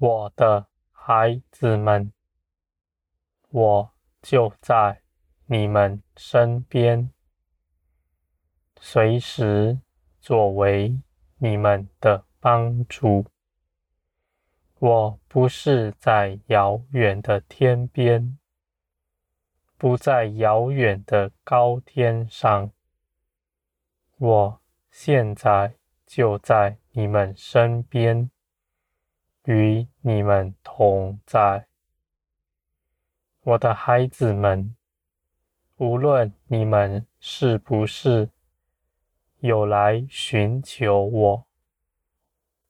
我的孩子们，我就在你们身边，随时作为你们的帮助。我不是在遥远的天边，不在遥远的高天上，我现在就在你们身边，与你们同在。我的孩子们，无论你们是不是有来寻求我，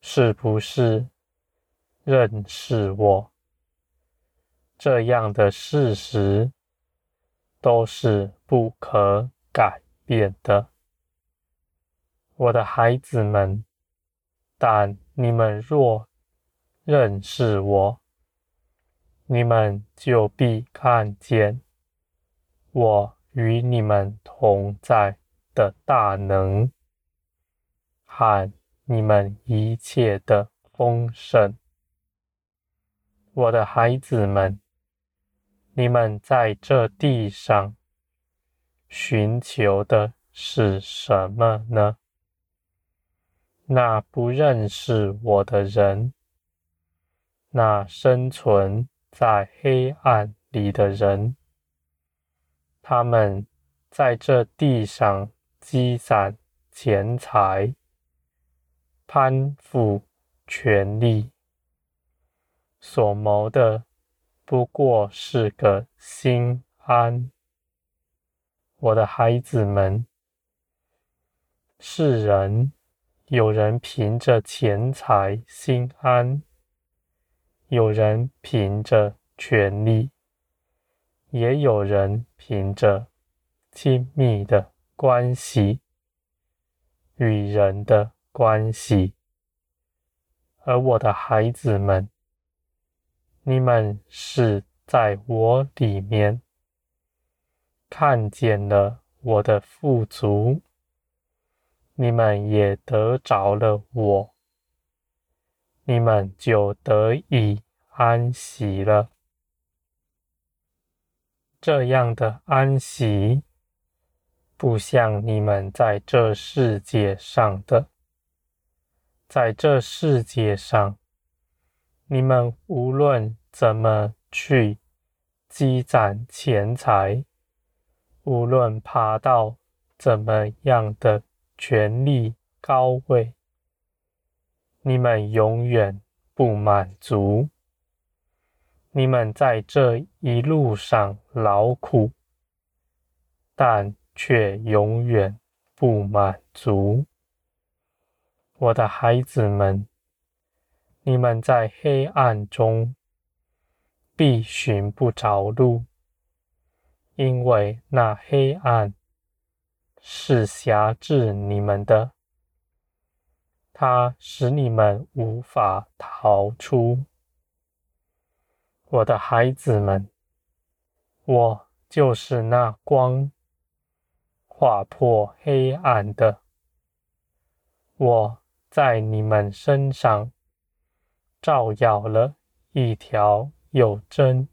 是不是认识我，这样的事实都是不可改变的，我的孩子们。但你们若认识我，你们就必看见我与你们同在的大能，和你们一切的丰盛。我的孩子们，你们在这地上寻求的是什么呢？那不认识我的人，那生存在黑暗里的人，他们在这地上积攒钱财，攀附权力。所谋的不过是个心安，我的孩子们，世人有人凭着钱财心安，有人凭着权力，也有人凭着亲密的关系与人的关系，而我的孩子们。你们是在我里面看见了我的富足，你们也得着了我，你们就得以安息了。这样的安息，不像你们在这世界上的，在这世界上。你们无论怎么去积攒钱财，无论爬到怎么样的权力高位，你们永远不满足。你们在这一路上劳苦，但却永远不满足。我的孩子们。你们在黑暗中必寻不着路，因为那黑暗是辖制你们的，它使你们无法逃出。我的孩子们，我就是那光，划破黑暗的，我在你们身上。照耀了一条有真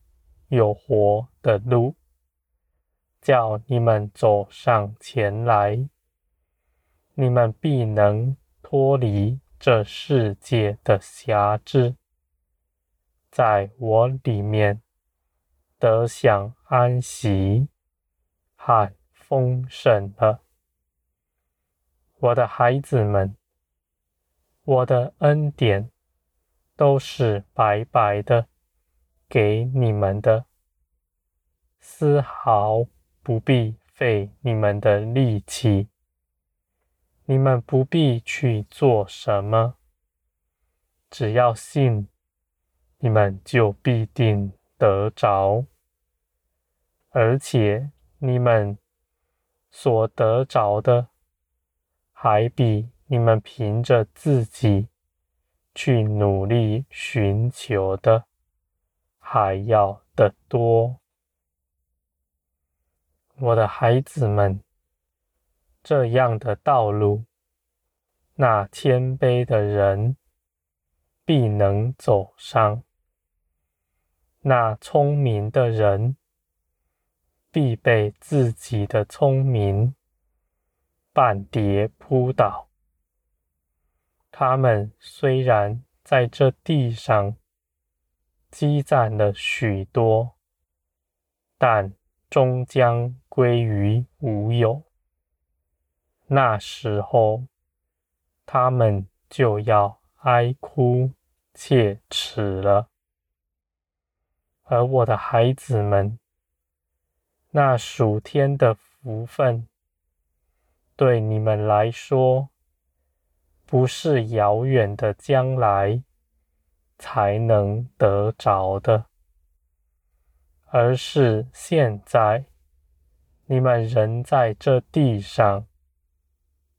有活的路，叫你们走上前来。你们必能脱离这世界的辖制，在我里面得享安息和丰盛了。我的孩子们，我的恩典。都是白白的给你们的，丝毫不必费你们的力气。你们不必去做什么，只要信，你们就必定得着，而且你们所得着的，还比你们凭着自己。去努力寻求的还要得多，我的孩子们，这样的道路，那谦卑的人必能走上。那聪明的人必被自己的聪明绊跌扑倒。他们虽然在这地上积攒了许多，但终将归于无有。那时候，他们就要哀哭切齿了。而我的孩子们，那暑天的福分，对你们来说，不是遥远的将来才能得着的，而是现在，你们人在这地上，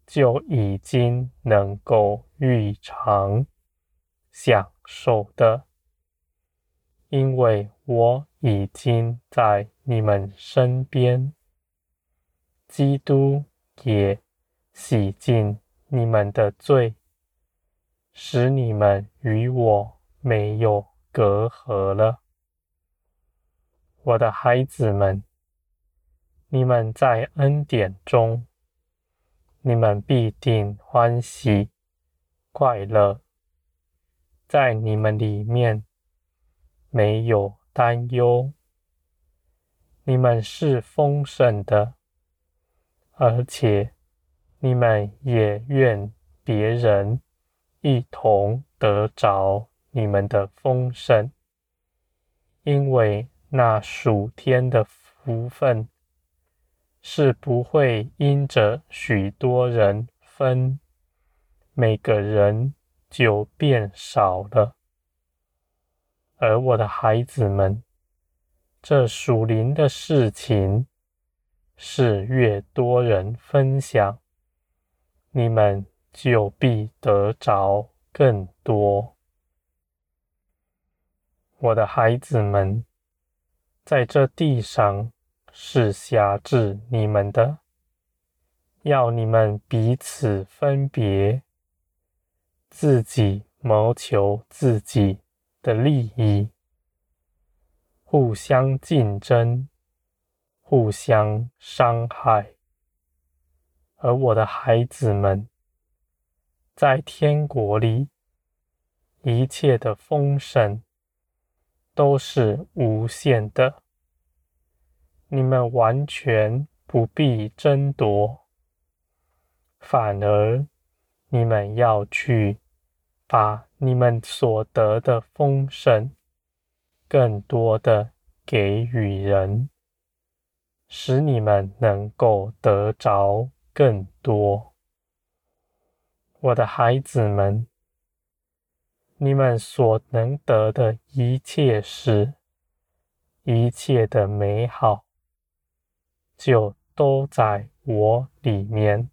就已经能够预尝享受的。因为我已经在你们身边，基督也洗净你们的罪，使你们与我没有隔阂了。我的孩子们，你们在恩典中，你们必定欢喜快乐，在你们里面。没有担忧，你们是丰盛的，而且你们也愿别人一同得着你们的丰盛，因为那属天的福分是不会因着许多人分，每个人就变少了。而我的孩子们，这属灵的事情是越多人分享，你们就必得着更多。我的孩子们，在这地上是辖制你们的，要你们彼此分别，自己谋求自己的利益，互相竞争，互相伤害。而我的孩子们，在天国里，一切的丰盛都是无限的，你们完全不必争夺，反而你们要去把。你们所得的丰盛，更多的给予人，使你们能够得着更多。我的孩子们，你们所能得的一切事，一切的美好，就都在我里面，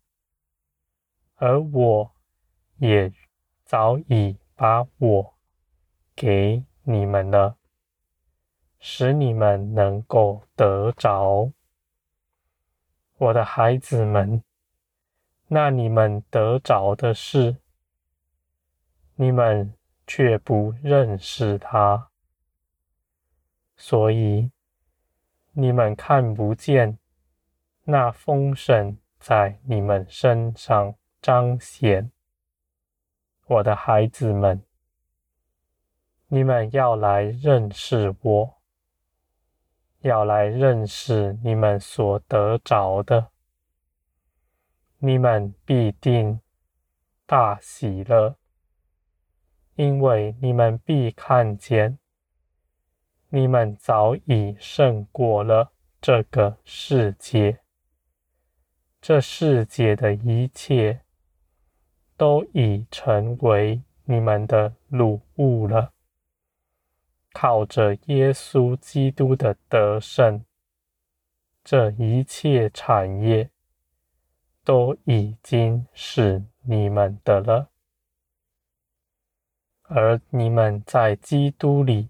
而我也早已。把我给你们了，使你们能够得着。我的孩子们，那你们得着的是，你们却不认识他，所以你们看不见那丰盛在你们身上彰显。我的孩子们，你们要来认识我，要来认识你们所得着的，你们必定大喜乐，因为你们必看见，你们早已胜过了这个世界，这世界的一切。都已成为你们的掳物了。靠着耶稣基督的得胜，这一切产业都已经是你们的了。而你们在基督里，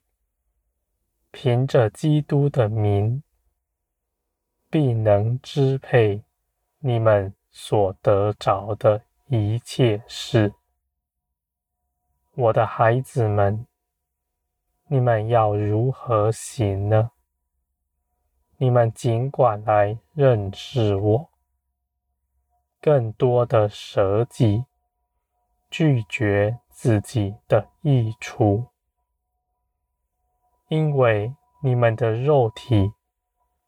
凭着基督的名，必能支配你们所得着的。一切事，我的孩子们，你们要如何行呢？你们尽管来认识我，更多的舍己，拒绝自己的益处，因为你们的肉体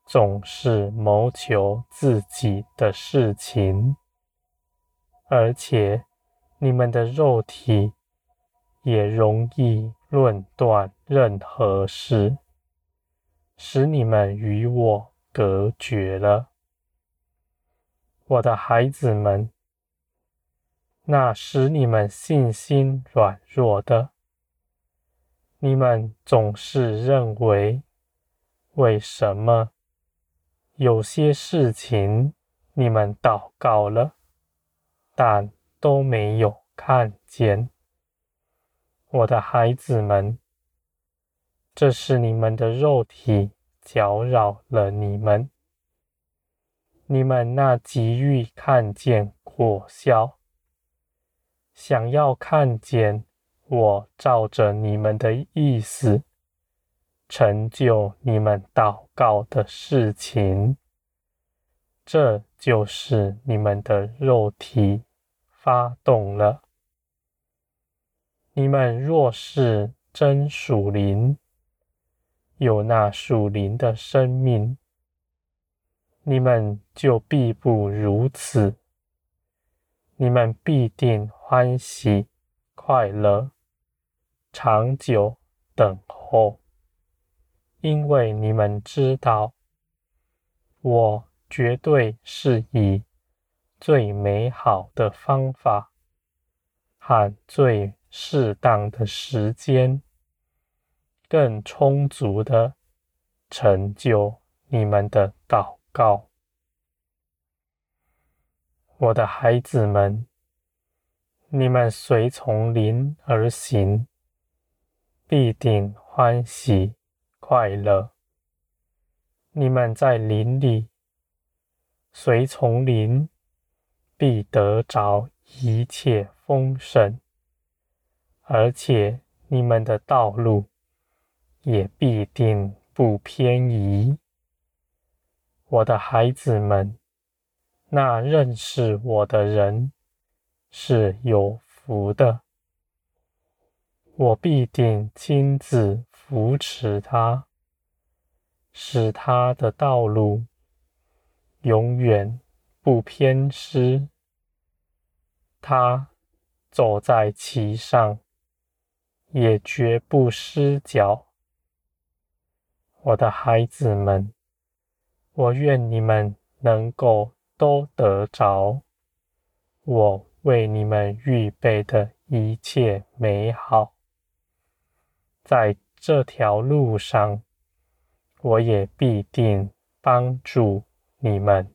总是谋求自己的事情，而且你们的肉体也容易论断任何事。使你们与我隔绝了，我的孩子们。那使你们信心软弱的，你们总是认为，为什么有些事情你们祷告了，但都没有看见？我的孩子们。这是你们的肉体搅扰了你们，你们那急于看见果效，想要看见我照着你们的意思成就你们祷告的事情，这就是你们的肉体发动了。你们若是真属灵，有那属灵的生命，你们就必不如此。你们必定欢喜快乐，长久等候，因为你们知道，我绝对是以最美好的方法和最适当的时间。更充足的成就你们的祷告，我的孩子们，你们随从灵而行，必定欢喜快乐。你们在林里随从林，必得着一切丰盛，而且你们的道路。也必定不偏移，我的孩子们，那认识我的人是有福的，我必定亲自扶持他，使他的道路永远不偏失，他走在其上，也绝不失脚。我的孩子们，我愿你们能够都得着我为你们预备的一切美好。在这条路上，我也必定帮助你们。